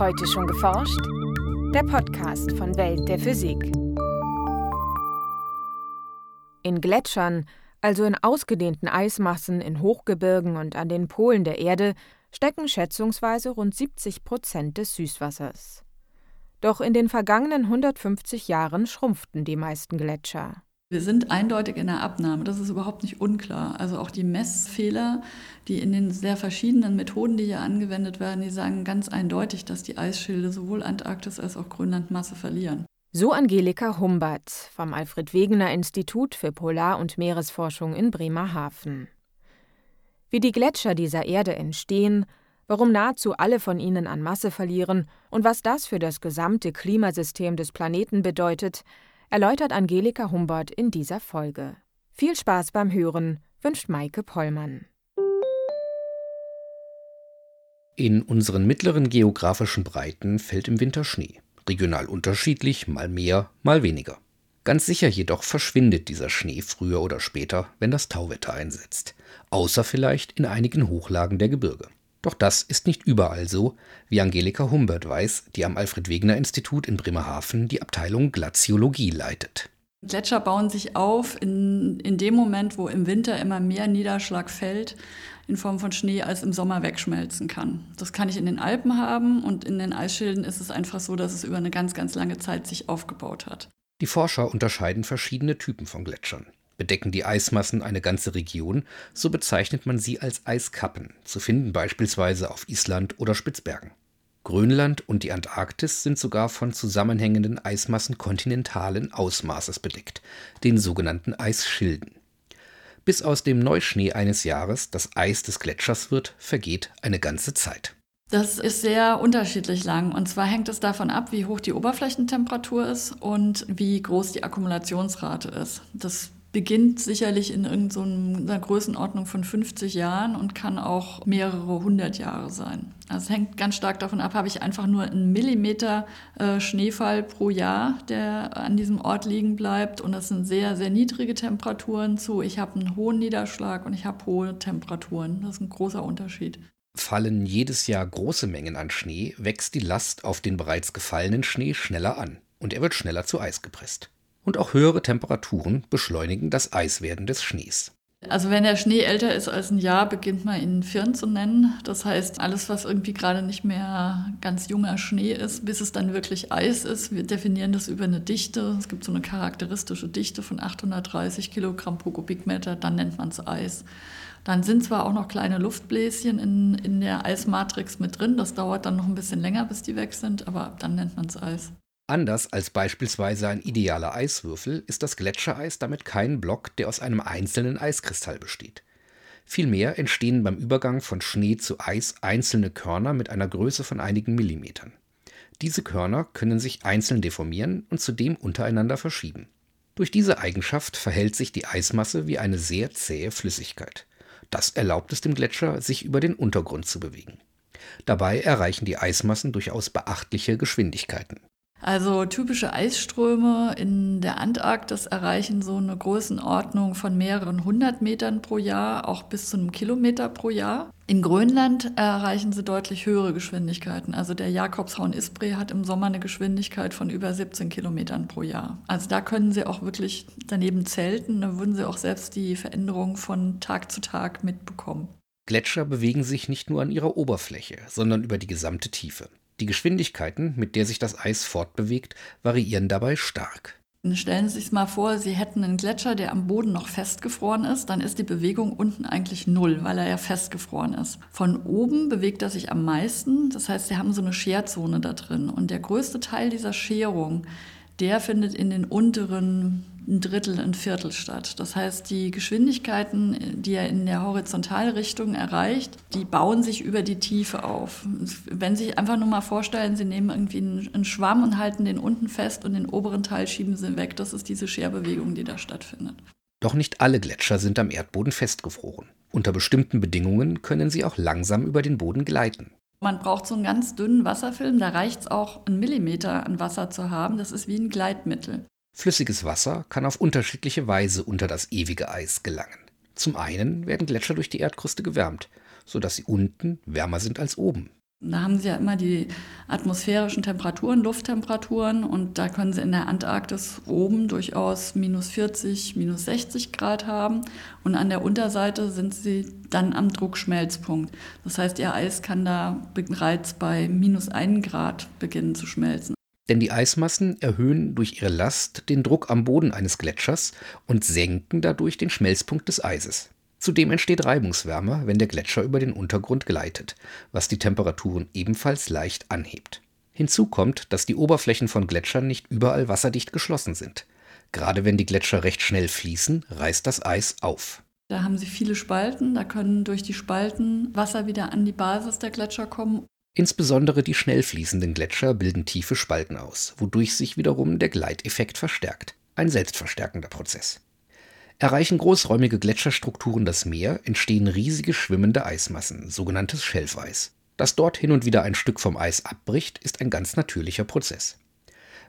Heute schon geforscht? Der Podcast von Welt der Physik. In Gletschern, also in ausgedehnten Eismassen in Hochgebirgen und an den Polen der Erde, stecken schätzungsweise rund 70 Prozent des Süßwassers. Doch in den vergangenen 150 Jahren schrumpften die meisten Gletscher. Wir sind eindeutig in der Abnahme, das ist überhaupt nicht unklar. Also auch die Messfehler, die in den sehr verschiedenen Methoden, die hier angewendet werden, die sagen ganz eindeutig, dass die Eisschilde sowohl Antarktis als auch Grönland Masse verlieren. So Angelika Humbert vom Alfred Wegener Institut für Polar- und Meeresforschung in Bremerhaven. Wie die Gletscher dieser Erde entstehen, warum nahezu alle von ihnen an Masse verlieren und was das für das gesamte Klimasystem des Planeten bedeutet, erläutert Angelika Humbert in dieser Folge. Viel Spaß beim Hören wünscht Maike Pollmann. In unseren mittleren geografischen Breiten fällt im Winter Schnee. Regional unterschiedlich, mal mehr, mal weniger. Ganz sicher jedoch verschwindet dieser Schnee früher oder später, wenn das Tauwetter einsetzt. Außer vielleicht in einigen Hochlagen der Gebirge. Doch das ist nicht überall so, wie Angelika Humbert weiß, die am Alfred-Wegener-Institut in Bremerhaven die Abteilung Glaziologie leitet. Gletscher bauen sich auf in, in dem Moment, wo im Winter immer mehr Niederschlag fällt in Form von Schnee, als im Sommer wegschmelzen kann. Das kann ich in den Alpen haben und in den Eisschilden ist es einfach so, dass es über eine ganz, ganz lange Zeit sich aufgebaut hat. Die Forscher unterscheiden verschiedene Typen von Gletschern. Bedecken die Eismassen eine ganze Region, so bezeichnet man sie als Eiskappen, zu finden beispielsweise auf Island oder Spitzbergen. Grönland und die Antarktis sind sogar von zusammenhängenden Eismassen kontinentalen Ausmaßes bedeckt, den sogenannten Eisschilden. Bis aus dem Neuschnee eines Jahres das Eis des Gletschers wird, vergeht eine ganze Zeit. Das ist sehr unterschiedlich lang. Und zwar hängt es davon ab, wie hoch die Oberflächentemperatur ist und wie groß die Akkumulationsrate ist. Das beginnt sicherlich in irgendeiner Größenordnung von 50 Jahren und kann auch mehrere hundert Jahre sein. Also es hängt ganz stark davon ab, habe ich einfach nur einen Millimeter äh, Schneefall pro Jahr, der an diesem Ort liegen bleibt. Und das sind sehr, sehr niedrige Temperaturen zu. Ich habe einen hohen Niederschlag und ich habe hohe Temperaturen. Das ist ein großer Unterschied. Fallen jedes Jahr große Mengen an Schnee, wächst die Last auf den bereits gefallenen Schnee schneller an und er wird schneller zu Eis gepresst und auch höhere Temperaturen beschleunigen das Eiswerden des Schnees. Also wenn der Schnee älter ist als ein Jahr, beginnt man ihn Firn zu nennen. Das heißt, alles, was irgendwie gerade nicht mehr ganz junger Schnee ist, bis es dann wirklich Eis ist, wir definieren das über eine Dichte. Es gibt so eine charakteristische Dichte von 830 Kilogramm pro Kubikmeter, dann nennt man es Eis. Dann sind zwar auch noch kleine Luftbläschen in, in der Eismatrix mit drin, das dauert dann noch ein bisschen länger, bis die weg sind, aber dann nennt man es Eis. Anders als beispielsweise ein idealer Eiswürfel ist das Gletschereis damit kein Block, der aus einem einzelnen Eiskristall besteht. Vielmehr entstehen beim Übergang von Schnee zu Eis einzelne Körner mit einer Größe von einigen Millimetern. Diese Körner können sich einzeln deformieren und zudem untereinander verschieben. Durch diese Eigenschaft verhält sich die Eismasse wie eine sehr zähe Flüssigkeit. Das erlaubt es dem Gletscher, sich über den Untergrund zu bewegen. Dabei erreichen die Eismassen durchaus beachtliche Geschwindigkeiten. Also typische Eisströme in der Antarktis erreichen so eine Größenordnung von mehreren hundert Metern pro Jahr, auch bis zu einem Kilometer pro Jahr. In Grönland erreichen sie deutlich höhere Geschwindigkeiten. Also der Jakobshorn Isbre hat im Sommer eine Geschwindigkeit von über 17 Kilometern pro Jahr. Also da können sie auch wirklich daneben zelten. Da würden sie auch selbst die Veränderung von Tag zu Tag mitbekommen. Gletscher bewegen sich nicht nur an ihrer Oberfläche, sondern über die gesamte Tiefe. Die Geschwindigkeiten, mit der sich das Eis fortbewegt, variieren dabei stark. Stellen Sie sich mal vor, Sie hätten einen Gletscher, der am Boden noch festgefroren ist, dann ist die Bewegung unten eigentlich null, weil er ja festgefroren ist. Von oben bewegt er sich am meisten, das heißt, Sie haben so eine Scherzone da drin. Und der größte Teil dieser Scherung, der findet in den unteren ein Drittel, ein Viertel statt. Das heißt, die Geschwindigkeiten, die er in der Horizontalrichtung erreicht, die bauen sich über die Tiefe auf. Wenn Sie sich einfach nur mal vorstellen, Sie nehmen irgendwie einen Schwamm und halten den unten fest und den oberen Teil schieben Sie weg, das ist diese Scherbewegung, die da stattfindet. Doch nicht alle Gletscher sind am Erdboden festgefroren. Unter bestimmten Bedingungen können sie auch langsam über den Boden gleiten. Man braucht so einen ganz dünnen Wasserfilm, da reicht es auch, einen Millimeter an Wasser zu haben. Das ist wie ein Gleitmittel. Flüssiges Wasser kann auf unterschiedliche Weise unter das ewige Eis gelangen. Zum einen werden Gletscher durch die Erdkruste gewärmt, sodass sie unten wärmer sind als oben. Da haben sie ja immer die atmosphärischen Temperaturen, Lufttemperaturen und da können sie in der Antarktis oben durchaus minus 40, minus 60 Grad haben und an der Unterseite sind sie dann am Druckschmelzpunkt. Das heißt, ihr Eis kann da bereits bei minus 1 Grad beginnen zu schmelzen. Denn die Eismassen erhöhen durch ihre Last den Druck am Boden eines Gletschers und senken dadurch den Schmelzpunkt des Eises. Zudem entsteht Reibungswärme, wenn der Gletscher über den Untergrund gleitet, was die Temperaturen ebenfalls leicht anhebt. Hinzu kommt, dass die Oberflächen von Gletschern nicht überall wasserdicht geschlossen sind. Gerade wenn die Gletscher recht schnell fließen, reißt das Eis auf. Da haben sie viele Spalten, da können durch die Spalten Wasser wieder an die Basis der Gletscher kommen. Insbesondere die schnell fließenden Gletscher bilden tiefe Spalten aus, wodurch sich wiederum der Gleiteffekt verstärkt. Ein selbstverstärkender Prozess. Erreichen großräumige Gletscherstrukturen das Meer, entstehen riesige schwimmende Eismassen, sogenanntes Schelfeis. Dass dort hin und wieder ein Stück vom Eis abbricht, ist ein ganz natürlicher Prozess.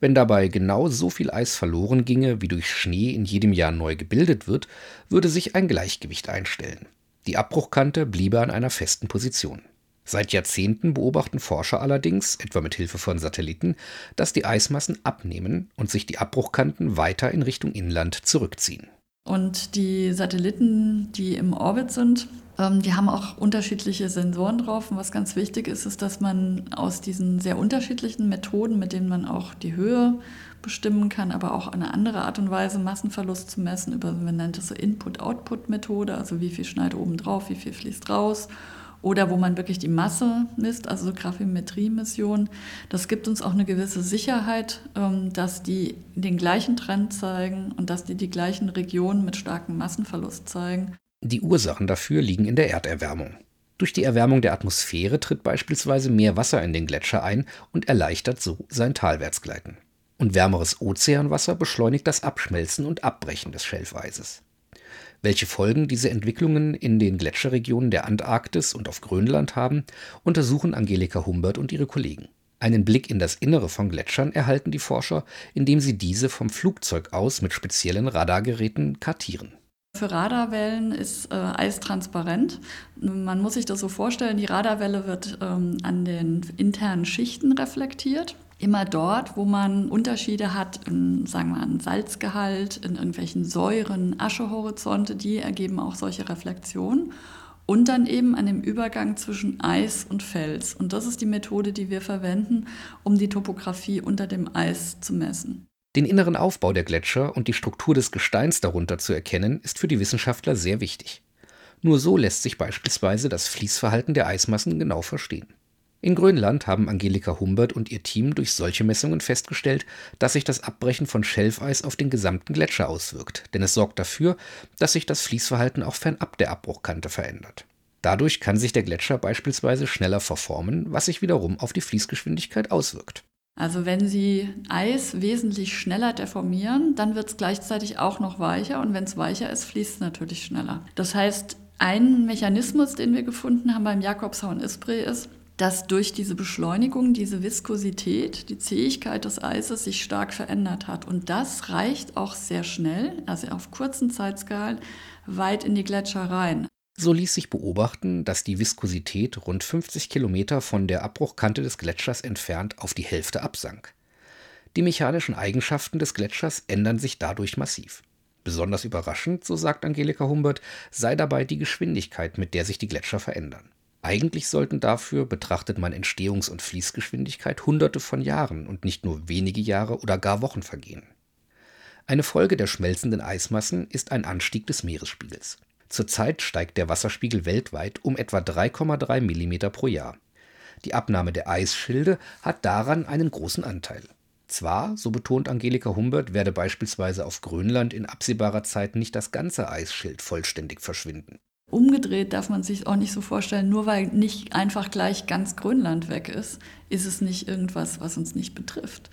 Wenn dabei genau so viel Eis verloren ginge, wie durch Schnee in jedem Jahr neu gebildet wird, würde sich ein Gleichgewicht einstellen. Die Abbruchkante bliebe an einer festen Position. Seit Jahrzehnten beobachten Forscher allerdings, etwa mit Hilfe von Satelliten, dass die Eismassen abnehmen und sich die Abbruchkanten weiter in Richtung Inland zurückziehen. Und die Satelliten, die im Orbit sind, ähm, die haben auch unterschiedliche Sensoren drauf. Und was ganz wichtig ist, ist, dass man aus diesen sehr unterschiedlichen Methoden, mit denen man auch die Höhe bestimmen kann, aber auch eine andere Art und Weise, Massenverlust zu messen, über, man nennt es so Input-Output-Methode, also wie viel schneidet oben drauf, wie viel fließt raus oder wo man wirklich die Masse misst, also so Gravimetrie-Missionen. Das gibt uns auch eine gewisse Sicherheit, ähm, dass die den gleichen Trend zeigen und dass die die gleichen Regionen mit starkem Massenverlust zeigen. Die Ursachen dafür liegen in der Erderwärmung. Durch die Erwärmung der Atmosphäre tritt beispielsweise mehr Wasser in den Gletscher ein und erleichtert so sein Talwärtsgleiten. Und wärmeres Ozeanwasser beschleunigt das Abschmelzen und Abbrechen des Schelfeises. Welche Folgen diese Entwicklungen in den Gletscherregionen der Antarktis und auf Grönland haben, untersuchen Angelika Humbert und ihre Kollegen. Einen Blick in das Innere von Gletschern erhalten die Forscher, indem sie diese vom Flugzeug aus mit speziellen Radargeräten kartieren. Für Radarwellen ist äh, Eis transparent. Man muss sich das so vorstellen, die Radarwelle wird ähm, an den internen Schichten reflektiert immer dort, wo man Unterschiede hat, in, sagen wir mal, Salzgehalt, in irgendwelchen Säuren, Aschehorizonte, die ergeben auch solche Reflexionen. Und dann eben an dem Übergang zwischen Eis und Fels. Und das ist die Methode, die wir verwenden, um die Topographie unter dem Eis zu messen. Den inneren Aufbau der Gletscher und die Struktur des Gesteins darunter zu erkennen, ist für die Wissenschaftler sehr wichtig. Nur so lässt sich beispielsweise das Fließverhalten der Eismassen genau verstehen. In Grönland haben Angelika Humbert und ihr Team durch solche Messungen festgestellt, dass sich das Abbrechen von Schelfeis auf den gesamten Gletscher auswirkt, denn es sorgt dafür, dass sich das Fließverhalten auch fernab der Abbruchkante verändert. Dadurch kann sich der Gletscher beispielsweise schneller verformen, was sich wiederum auf die Fließgeschwindigkeit auswirkt. Also wenn Sie Eis wesentlich schneller deformieren, dann wird es gleichzeitig auch noch weicher und wenn es weicher ist, fließt es natürlich schneller. Das heißt, ein Mechanismus, den wir gefunden haben beim Jakobshorn-Isbree ist, dass durch diese Beschleunigung, diese Viskosität, die Zähigkeit des Eises sich stark verändert hat. Und das reicht auch sehr schnell, also auf kurzen Zeitskalen, weit in die Gletscher rein. So ließ sich beobachten, dass die Viskosität rund 50 Kilometer von der Abbruchkante des Gletschers entfernt auf die Hälfte absank. Die mechanischen Eigenschaften des Gletschers ändern sich dadurch massiv. Besonders überraschend, so sagt Angelika Humbert, sei dabei die Geschwindigkeit, mit der sich die Gletscher verändern. Eigentlich sollten dafür, betrachtet man Entstehungs- und Fließgeschwindigkeit, hunderte von Jahren und nicht nur wenige Jahre oder gar Wochen vergehen. Eine Folge der schmelzenden Eismassen ist ein Anstieg des Meeresspiegels. Zurzeit steigt der Wasserspiegel weltweit um etwa 3,3 mm pro Jahr. Die Abnahme der Eisschilde hat daran einen großen Anteil. Zwar, so betont Angelika Humbert, werde beispielsweise auf Grönland in absehbarer Zeit nicht das ganze Eisschild vollständig verschwinden. Umgedreht darf man sich auch nicht so vorstellen, nur weil nicht einfach gleich ganz Grönland weg ist, ist es nicht irgendwas, was uns nicht betrifft.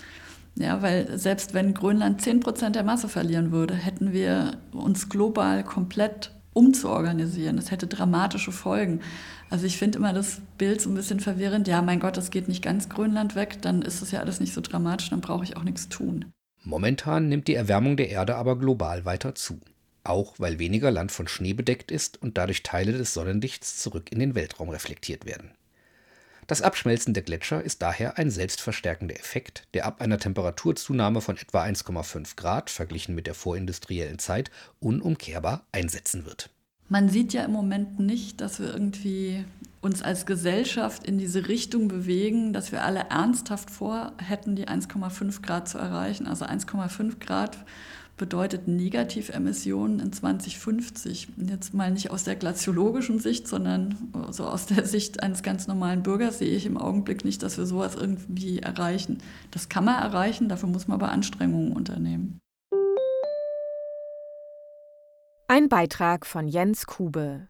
Ja, weil selbst wenn Grönland 10 Prozent der Masse verlieren würde, hätten wir uns global komplett umzuorganisieren. Das hätte dramatische Folgen. Also ich finde immer das Bild so ein bisschen verwirrend. Ja, mein Gott, es geht nicht ganz Grönland weg, dann ist es ja alles nicht so dramatisch, dann brauche ich auch nichts tun. Momentan nimmt die Erwärmung der Erde aber global weiter zu auch weil weniger Land von Schnee bedeckt ist und dadurch Teile des Sonnenlichts zurück in den Weltraum reflektiert werden. Das Abschmelzen der Gletscher ist daher ein selbstverstärkender Effekt, der ab einer Temperaturzunahme von etwa 1,5 Grad verglichen mit der vorindustriellen Zeit unumkehrbar einsetzen wird. Man sieht ja im Moment nicht, dass wir irgendwie uns als Gesellschaft in diese Richtung bewegen, dass wir alle ernsthaft vorhätten, die 1,5 Grad zu erreichen. Also 1,5 Grad bedeutet Negativemissionen in 2050. Jetzt mal nicht aus der glaziologischen Sicht, sondern so aus der Sicht eines ganz normalen Bürgers sehe ich im Augenblick nicht, dass wir sowas irgendwie erreichen. Das kann man erreichen, dafür muss man aber Anstrengungen unternehmen. Ein Beitrag von Jens Kube.